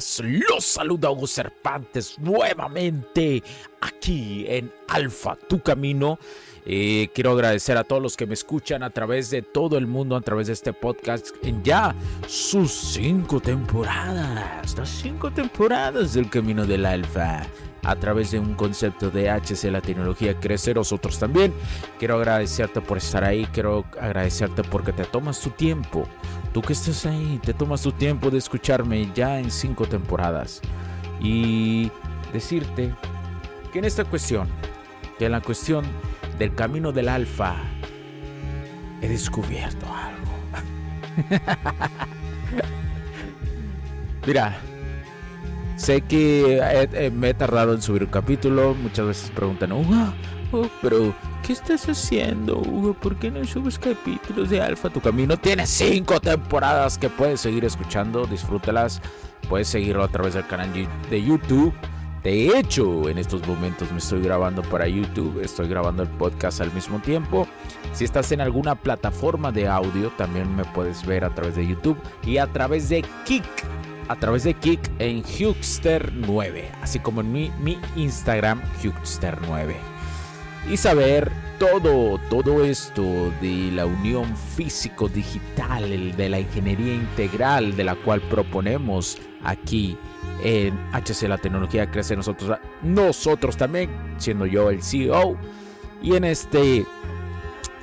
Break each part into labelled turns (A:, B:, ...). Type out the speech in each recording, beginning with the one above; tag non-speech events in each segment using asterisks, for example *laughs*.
A: Podcast. Los saluda Hugo Cervantes nuevamente aquí en Alfa, tu camino. Eh, quiero agradecer a todos los que me escuchan a través de todo el mundo, a través de este podcast, en ya sus cinco temporadas, las cinco temporadas del Camino del Alfa a través de un concepto de HC, la tecnología crecer, nosotros también. Quiero agradecerte por estar ahí, quiero agradecerte porque te tomas tu tiempo. Tú que estás ahí, te tomas tu tiempo de escucharme ya en cinco temporadas. Y decirte que en esta cuestión, en la cuestión del camino del alfa, he descubierto algo. *laughs* Mira, Sé que me he tardado en subir un capítulo. Muchas veces preguntan, Hugo, oh, pero ¿qué estás haciendo, Hugo? ¿Por qué no subes capítulos de Alfa Tu Camino? Tiene cinco temporadas que puedes seguir escuchando. Disfrútalas. Puedes seguirlo a través del canal de YouTube. De hecho, en estos momentos me estoy grabando para YouTube, estoy grabando el podcast al mismo tiempo. Si estás en alguna plataforma de audio, también me puedes ver a través de YouTube y a través de Kik a través de Kik en Hugster9, así como en mi, Instagram Hugster9. Y saber todo, todo esto de la unión físico-digital, de la ingeniería integral de la cual proponemos aquí en HC La Tecnología Crece nosotros, nosotros también, siendo yo el CEO. Y en este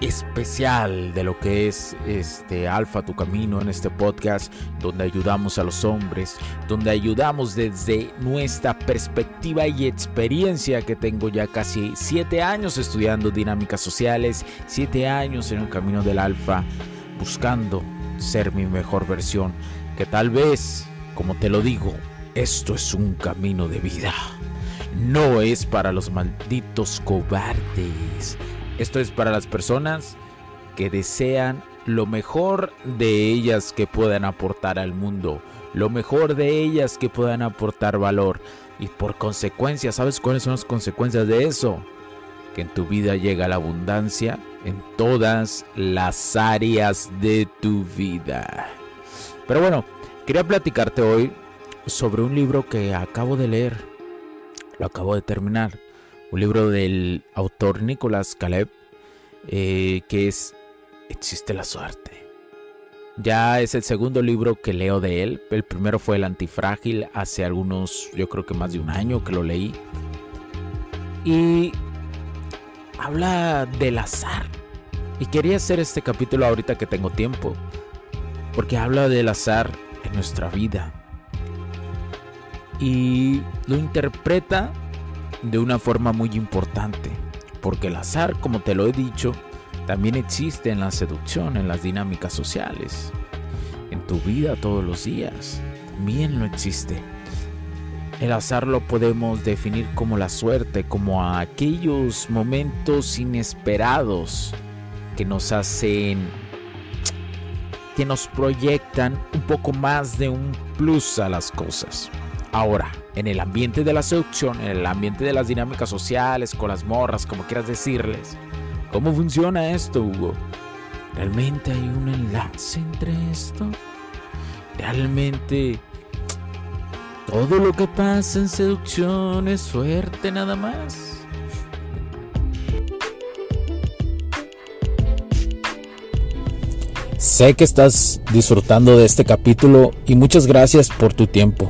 A: especial de lo que es este Alfa tu camino en este podcast donde ayudamos a los hombres, donde ayudamos desde nuestra perspectiva y experiencia que tengo ya casi siete años estudiando dinámicas sociales, siete años en el camino del Alfa, buscando ser mi mejor versión, que tal vez, como te lo digo, esto es un camino de vida. No es para los malditos cobardes esto es para las personas que desean lo mejor de ellas que puedan aportar al mundo, lo mejor de ellas que puedan aportar valor. Y por consecuencia, ¿sabes cuáles son las consecuencias de eso? Que en tu vida llega la abundancia en todas las áreas de tu vida. Pero bueno, quería platicarte hoy sobre un libro que acabo de leer. Lo acabo de terminar un libro del autor Nicolás Caleb, eh, que es Existe la suerte. Ya es el segundo libro que leo de él. El primero fue El Antifrágil hace algunos, yo creo que más de un año que lo leí. Y habla del azar. Y quería hacer este capítulo ahorita que tengo tiempo. Porque habla del azar en nuestra vida. Y lo interpreta de una forma muy importante. Porque el azar, como te lo he dicho, también existe en la seducción, en las dinámicas sociales, en tu vida todos los días. También lo existe. El azar lo podemos definir como la suerte, como aquellos momentos inesperados que nos hacen, que nos proyectan un poco más de un plus a las cosas. Ahora, en el ambiente de la seducción, en el ambiente de las dinámicas sociales, con las morras, como quieras decirles, ¿Cómo funciona esto, Hugo? ¿Realmente hay un enlace entre esto? ¿Realmente todo lo que pasa en seducción es suerte nada más?
B: Sé que estás disfrutando de este capítulo y muchas gracias por tu tiempo.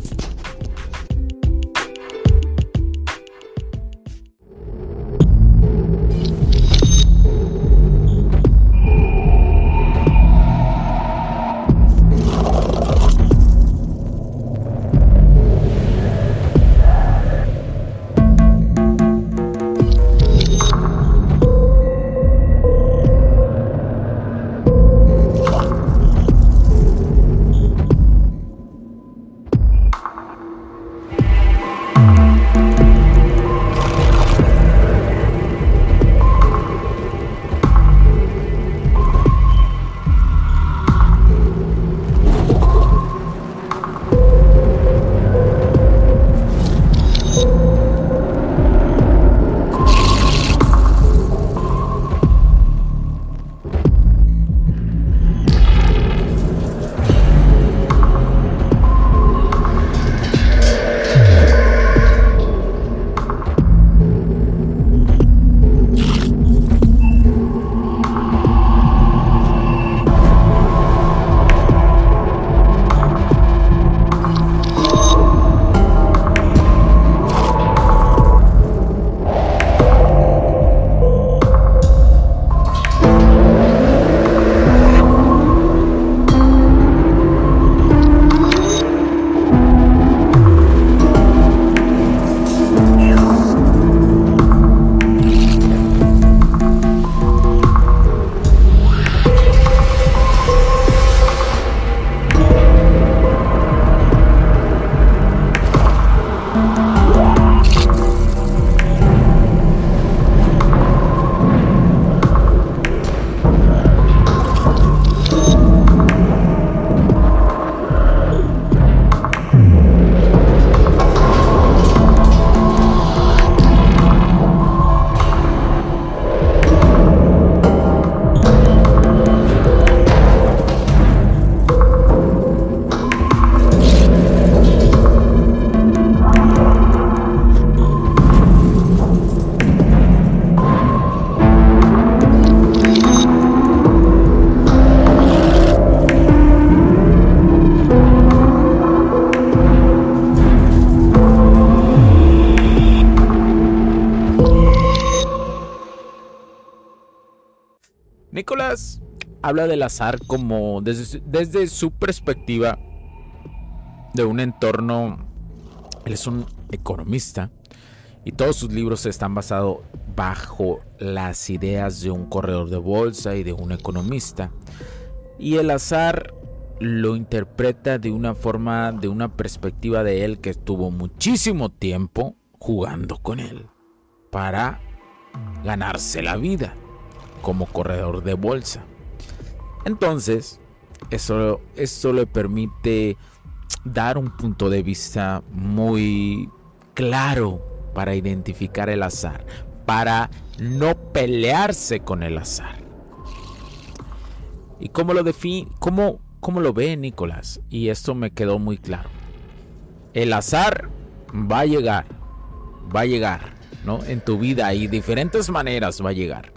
A: Habla del azar como desde, su perspectiva de un entorno. Él es un economista y todos sus libros están basados bajo las ideas de un corredor de bolsa y de un economista. Y el azar lo interpreta de una forma, de una perspectiva de él que estuvo muchísimo tiempo jugando con él para ganarse la vida como corredor de bolsa. Entonces, eso, eso le permite dar un punto de vista muy claro para identificar el azar, para no pelearse con el azar. ¿Y cómo lo define? ¿Cómo, ¿Cómo lo ve Nicolás? Y esto me quedó muy claro. El azar va a llegar, va a llegar, ¿no? En tu vida y diferentes maneras va a llegar.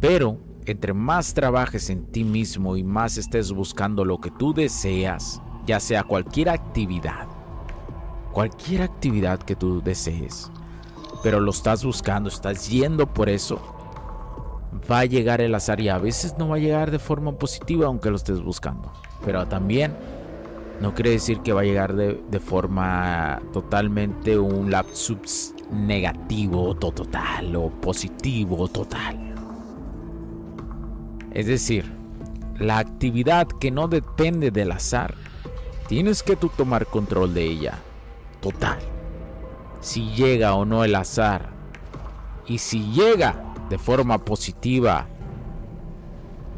A: Pero entre más trabajes en ti mismo y más estés buscando lo que tú deseas, ya sea cualquier actividad, cualquier actividad que tú desees, pero lo estás buscando, estás yendo por eso, va a llegar el azar y a veces no va a llegar de forma positiva aunque lo estés buscando, pero también no quiere decir que va a llegar de, forma totalmente un lapsus negativo total o positivo total. Es decir, la actividad que no depende del azar Tienes que tú tomar control de ella. Total. Si llega o no el azar. Y si llega de forma positiva.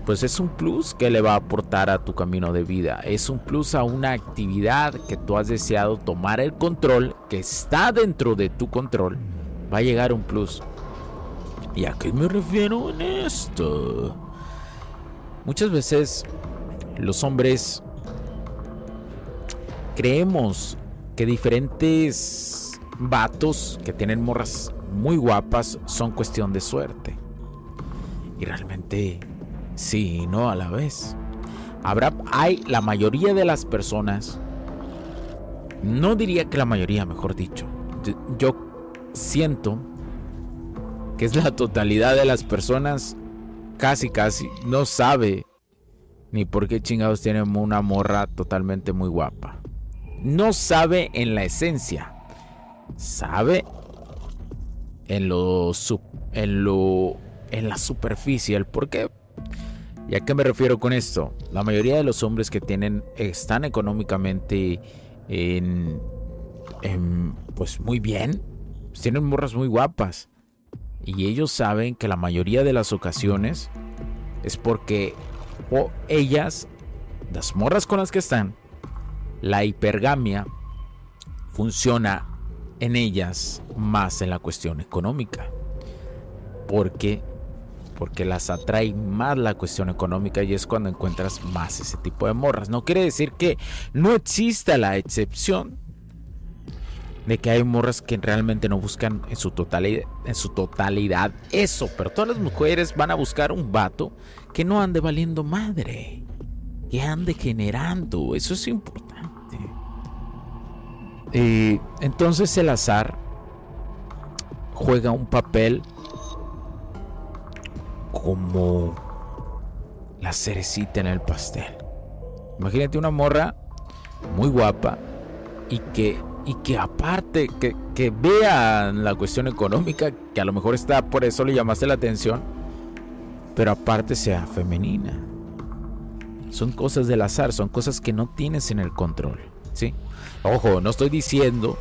A: Pues es un plus que le va a aportar a tu camino de vida. Es un plus a una actividad que tú has deseado tomar el control. Que está dentro de tu control. Va a llegar un plus. ¿Y a qué me refiero en esto? Muchas veces los hombres creemos que diferentes vatos que tienen morras muy guapas son cuestión de suerte. Y realmente sí no a la vez. Habrá, hay la mayoría de las personas, no diría que la mayoría, mejor dicho, yo siento que es la totalidad de las personas, casi casi, no sabe ni por qué chingados tienen una morra totalmente muy guapa no sabe en la esencia, sabe en lo, en lo en la superficie. ¿El por qué? ¿Y a qué me refiero con esto? La mayoría de los hombres que tienen están económicamente en, pues muy bien, tienen morras muy guapas. Y ellos saben que la mayoría de las ocasiones es porque o ellas, las morras con las que están, la hipergamia funciona en ellas más en la cuestión económica. ¿Por qué? Porque las atrae más la cuestión económica y es cuando encuentras más ese tipo de morras. No quiere decir que no exista la excepción de que hay morras que realmente no buscan en su totalidad, eso, pero todas las mujeres van a buscar un vato que no ande valiendo madre, que ande generando, eso es importante. Y entonces el azar juega un papel como la cerecita en el pastel. Imagínate una morra muy guapa y que, y que aparte que, que vea la cuestión económica, que a lo mejor está por eso le llamaste la atención, pero aparte sea femenina. Son cosas del azar, son cosas que no tienes en el control, ¿sí? Ojo, no estoy diciendo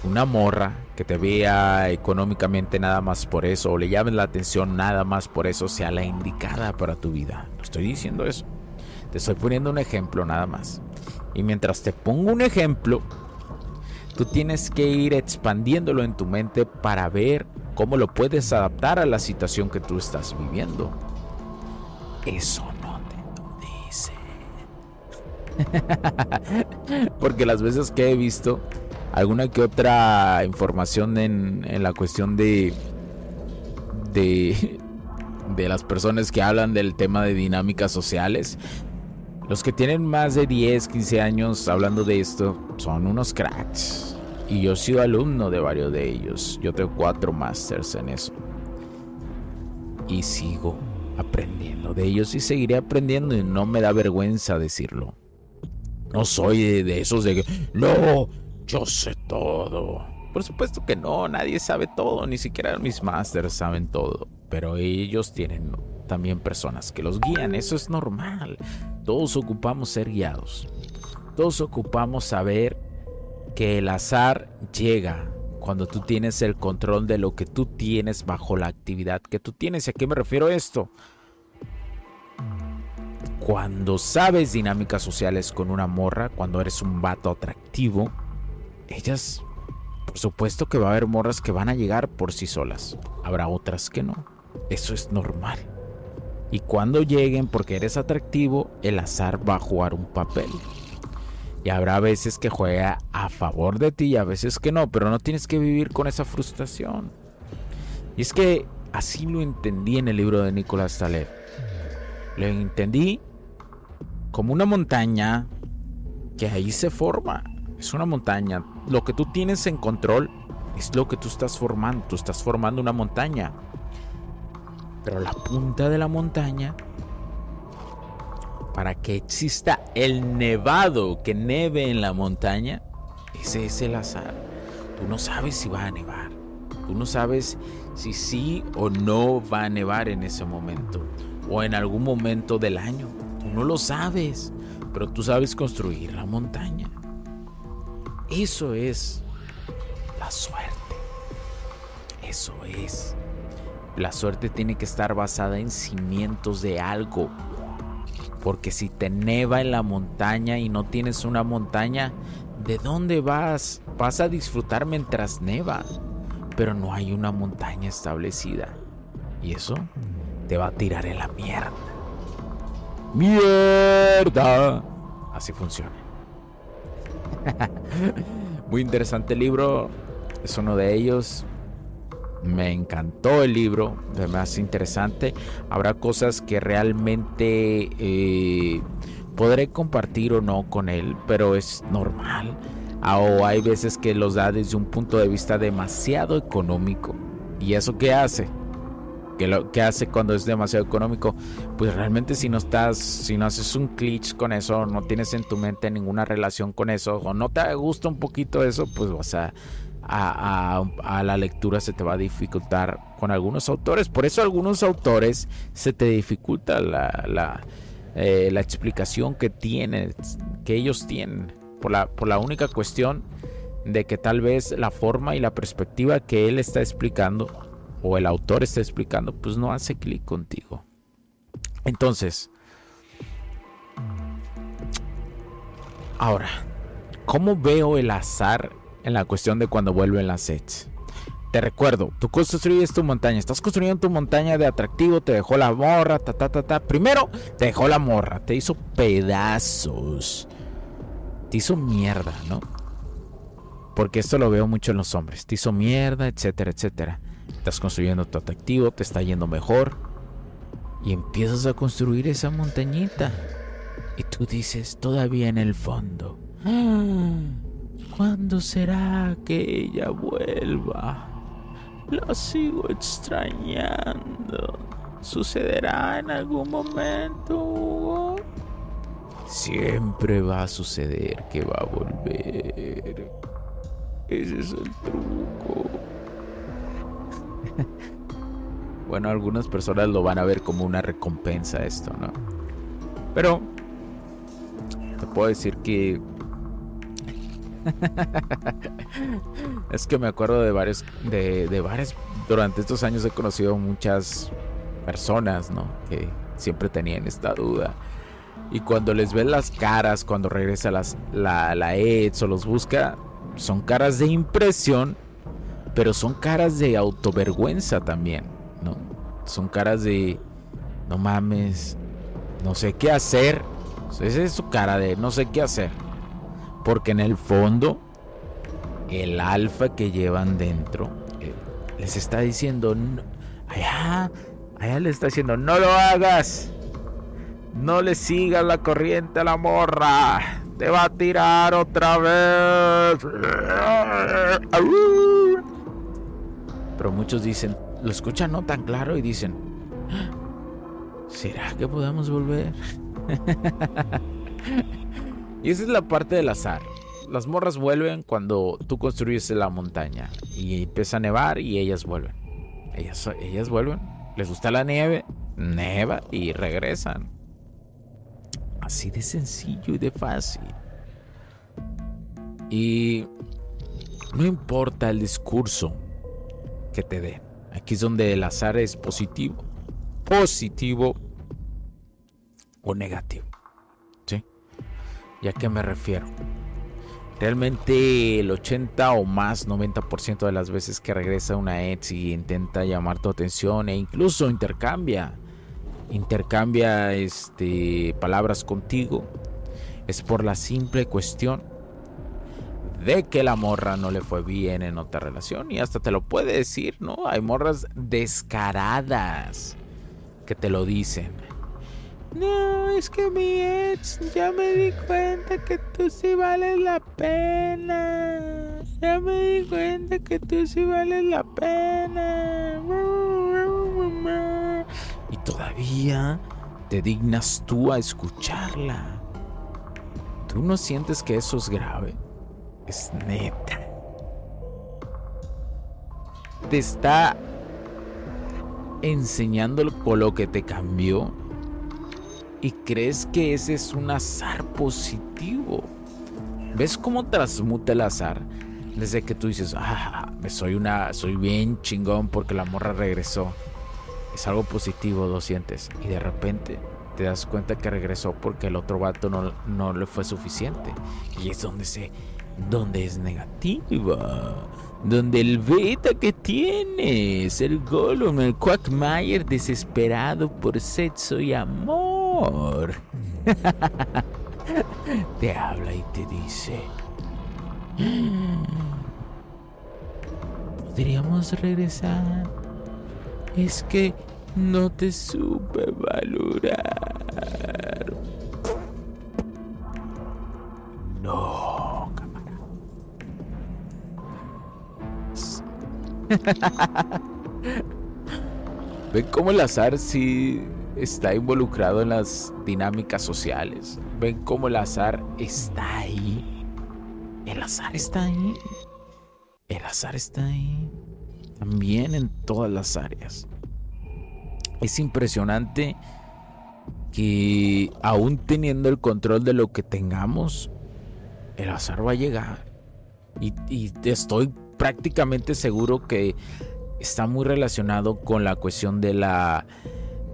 A: que una morra que te vea económicamente nada más por eso o le llame la atención nada más por eso sea la indicada para tu vida. No estoy diciendo eso. Te estoy poniendo un ejemplo nada más. Y mientras te pongo un ejemplo, tú tienes que ir expandiéndolo en tu mente para ver cómo lo puedes adaptar a la situación que tú estás viviendo. Eso *laughs* Porque las veces que he visto alguna que otra información en, la cuestión de, de, de las personas que hablan del tema de dinámicas sociales, los que tienen más de 10, 15 años hablando de esto son unos cracks. Y yo he sido alumno de varios de ellos. Yo tengo cuatro masters en eso. Y sigo aprendiendo de ellos y seguiré aprendiendo y no me da vergüenza decirlo. No soy de, esos de que, no, yo sé todo. Por supuesto que no, nadie sabe todo, ni siquiera mis masters saben todo. Pero ellos tienen también personas que los guían. Eso es normal. Todos ocupamos ser guiados. Todos ocupamos saber que el azar llega cuando tú tienes el control de lo que tú tienes bajo la actividad que tú tienes. ¿Y a qué me refiero esto? Cuando sabes dinámicas sociales con una morra, cuando eres un vato atractivo, ellas, por supuesto que va a haber morras que van a llegar por sí solas. Habrá otras que no. Eso es normal. Y cuando lleguen porque eres atractivo, el azar va a jugar un papel. Y habrá veces que juega a favor de ti y a veces que no, pero no tienes que vivir con esa frustración. Y es que así lo entendí en el libro de Nicolás Taleb. Lo entendí como una montaña que ahí se forma. Es una montaña. Lo que tú tienes en control es lo que tú estás formando. Tú estás formando una montaña. Pero la punta de la montaña para que exista el nevado que neve en la montaña, ese es el azar. Tú no sabes si va a nevar. Tú no sabes si sí o no va a nevar en ese momento o en algún momento del año. Tú no lo sabes, pero tú sabes construir la montaña. Eso es la suerte. Eso es. La suerte tiene que estar basada en cimientos de algo, porque si te neva en la montaña y no tienes una montaña, ¿de dónde vas? Vas a disfrutar mientras neva, pero no hay una montaña establecida. Y eso te va a tirar en la mierda. ¡Mierda! Así funciona. *laughs* Muy interesante libro. Es uno de ellos. Me encantó el libro, de más interesante. Habrá cosas que realmente eh, podré compartir o no con él, pero es normal. Ah, o hay veces que los da desde un punto de vista demasiado económico. ¿Y eso qué hace? ¿Qué, lo, hace cuando es demasiado económico? Pues realmente si no estás, si no haces un clic con eso, no tienes en tu mente ninguna relación con eso, o no te gusta un poquito eso, pues vas a a, la lectura se te va a dificultar con algunos autores. Por eso algunos autores se te dificulta la, la, eh, explicación que tienen, que ellos tienen. Por la, por la única cuestión de que tal vez la forma y la perspectiva que él está explicando o el autor está explicando, pues no hace clic contigo. Entonces, ahora, ¿cómo veo el azar en la cuestión de cuando vuelven las sets. Te recuerdo, tú construyes tu montaña, estás construyendo tu montaña de atractivo, te dejó la morra, ta ta ta ta. Primero te dejó la morra, te hizo pedazos. Te hizo mierda, ¿no? Porque esto lo veo mucho en los hombres. Te hizo mierda, etcétera, etcétera. Estás construyendo tu atractivo, te está yendo mejor. Y empiezas a construir esa montañita. Y tú dices, todavía en el fondo. ¡Ah! ¿Cuándo será que ella vuelva? La sigo extrañando. ¿Sucederá en algún momento? Siempre va a suceder que va a volver. Ese es el truco. *laughs* bueno, algunas personas lo van a ver como una recompensa esto, ¿no? Pero te puedo decir que *laughs* es que me acuerdo de varios, de, de varios, durante estos años he conocido muchas personas, ¿no? Que siempre tenían esta duda. Y cuando les ven las caras, cuando regresa las, la, la EDS o los busca, son caras de impresión, pero son caras de autovergüenza también, ¿no? Son caras de, no mames, no sé qué hacer. Esa es su cara de no sé qué hacer. Porque en el fondo, el alfa que llevan dentro eh, les está diciendo, allá, allá le está diciendo, no lo hagas. No le sigas la corriente a la morra. Te va a tirar otra vez. Pero muchos dicen, lo escuchan no tan claro y dicen, ¿será que podamos volver? *laughs* Y esa es la parte del azar. Las morras vuelven cuando tú construyes la montaña y empieza a nevar y ellas vuelven. Ellas, vuelven. Les gusta la nieve neva y regresan. Así de sencillo y de fácil. Y no importa el discurso que te den. Aquí es donde el azar es positivo. Positivo o negativo. ¿Y a qué me refiero? Realmente el 80 o más, 90% de las veces que regresa una ex y intenta llamar tu atención e incluso intercambia, intercambia este, palabras contigo, es por la simple cuestión de que la morra no le fue bien en otra relación y hasta te lo puede decir, ¿no? Hay morras descaradas que te lo dicen. No, es que mi ex ya me di cuenta que tú sí vales la pena. Ya me di cuenta que tú sí vales la pena. Y todavía te dignas tú a escucharla. ¿Tú no sientes que eso es grave? Es neta. Te está enseñando lo que te cambió y crees que ese es un azar positivo. ¿Ves cómo transmuta el azar? Desde que tú dices, ah, soy una, soy bien chingón porque la morra regresó. Es algo positivo, lo sientes. Y de repente te das cuenta que regresó porque el otro vato no, no le fue suficiente. Y es donde se, donde es negativa. Donde el beta que tienes, el Gollum, el Quackmayer desesperado por sexo y amor *laughs* te habla y te dice, *gasps* podríamos regresar. Es que no te supe valorar. No, cámara. *laughs* Ven cómo el azar sí está involucrado en las dinámicas sociales. Ven cómo el azar está ahí. El azar está ahí. El azar está ahí. También en todas las áreas. Es impresionante que aún teniendo el control de lo que tengamos, el azar va a llegar. Y, y estoy prácticamente seguro que está muy relacionado con la cuestión de la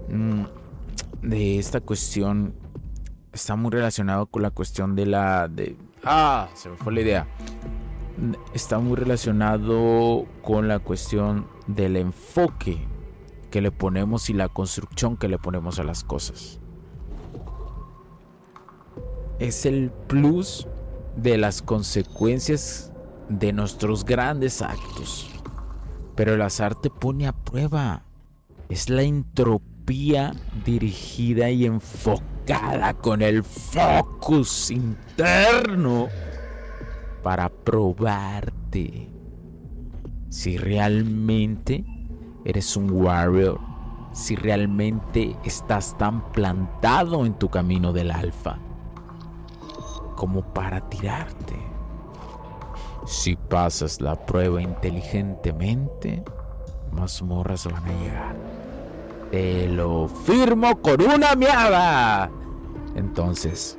A: de esta cuestión está muy relacionado con la cuestión de la de ah se me fue la idea. Está muy relacionado con la cuestión del enfoque que le ponemos y la construcción que le ponemos a las cosas. Es el plus de las consecuencias de nuestros grandes actos. Pero el azar te pone a prueba. Es la entropía dirigida y enfocada con el focus interno para probarte si realmente eres un warrior, si realmente estás tan plantado en tu camino del alfa como para tirarte. Si pasas la prueba inteligentemente, más morras van a llegar. Te lo firmo con una miada. Entonces.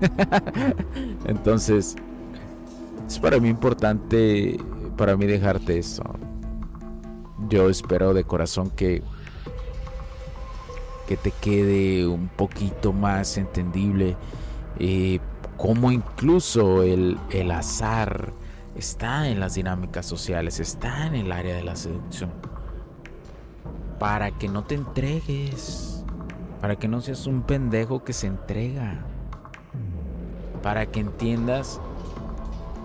A: *laughs* Entonces. Es para mí importante. Para mí dejarte eso. Yo espero de corazón que. Que te quede un poquito más entendible. Eh, cómo incluso el, el azar está en las dinámicas sociales, está en el área de la seducción para que no te entregues, para que no seas un pendejo que se entrega, para que entiendas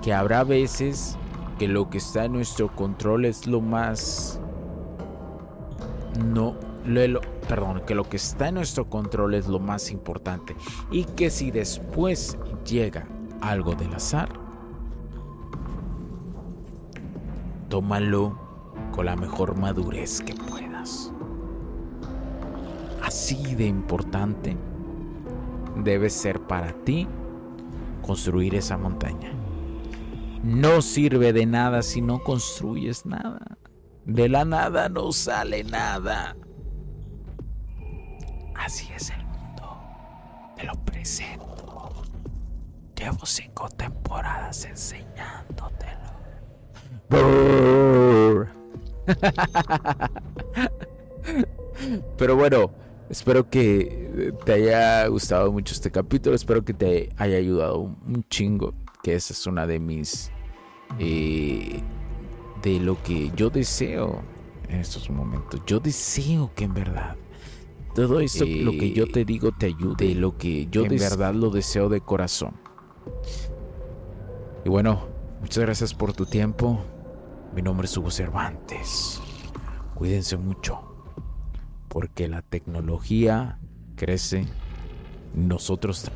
A: que habrá veces que lo que está en nuestro control es lo más no lo, perdón, que lo que está en nuestro control es lo más importante y que si después llega algo del azar, tómalo con la mejor madurez que puedas. Así de importante debe ser para ti construir esa montaña. No sirve de nada si no construyes nada. De la nada no sale nada.
C: Así es el mundo. Te lo presento. Llevo cinco temporadas enseñándotelo. *laughs* Pero bueno, espero que te haya gustado mucho este capítulo. Espero que te haya ayudado un chingo. Que esa es una de mis... Eh, de lo que yo deseo en estos momentos. Yo deseo que en verdad todo esto, lo que yo te digo, te ayude. Lo que yo en verdad lo deseo de corazón. Y bueno, muchas gracias por tu tiempo. Mi nombre es Hugo Cervantes. Cuídense mucho. Porque la tecnología crece. Nosotros.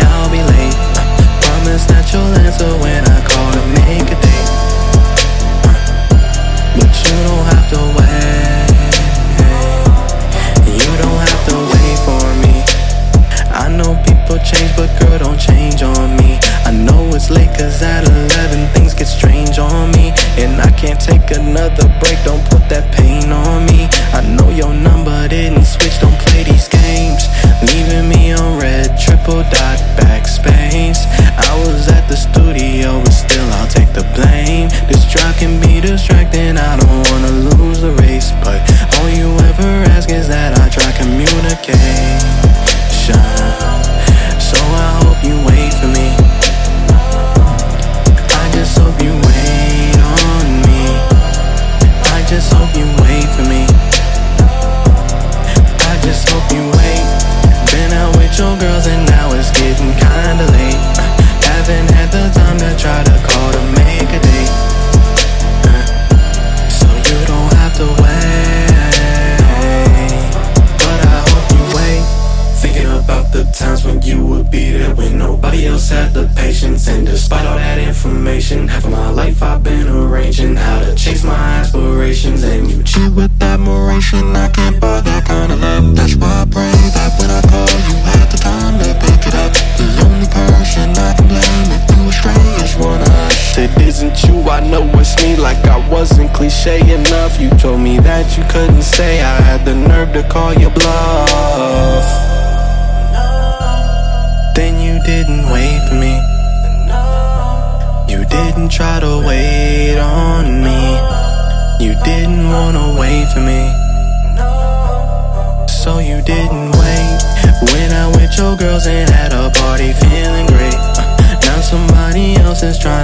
C: I'll be late. Promise that you'll answer when I call to make your girls and now it's getting kinda late. Haven't had the time to try to call to make a date. So you don't have to wait. But I hope you wait. Thinking about the times when you would be there when nobody else had the patience. And despite all that information, half of my life I've been arranging how to chase my aspirations. And you cheat with admiration. I can't cliche enough. You told me that you couldn't stay. I had the nerve to call your bluff. Then you didn't wait for me. You didn't try to wait on me. You didn't wanna wait for me. So you didn't wait. Went out with your girls and had a party feeling great. Now somebody else is trying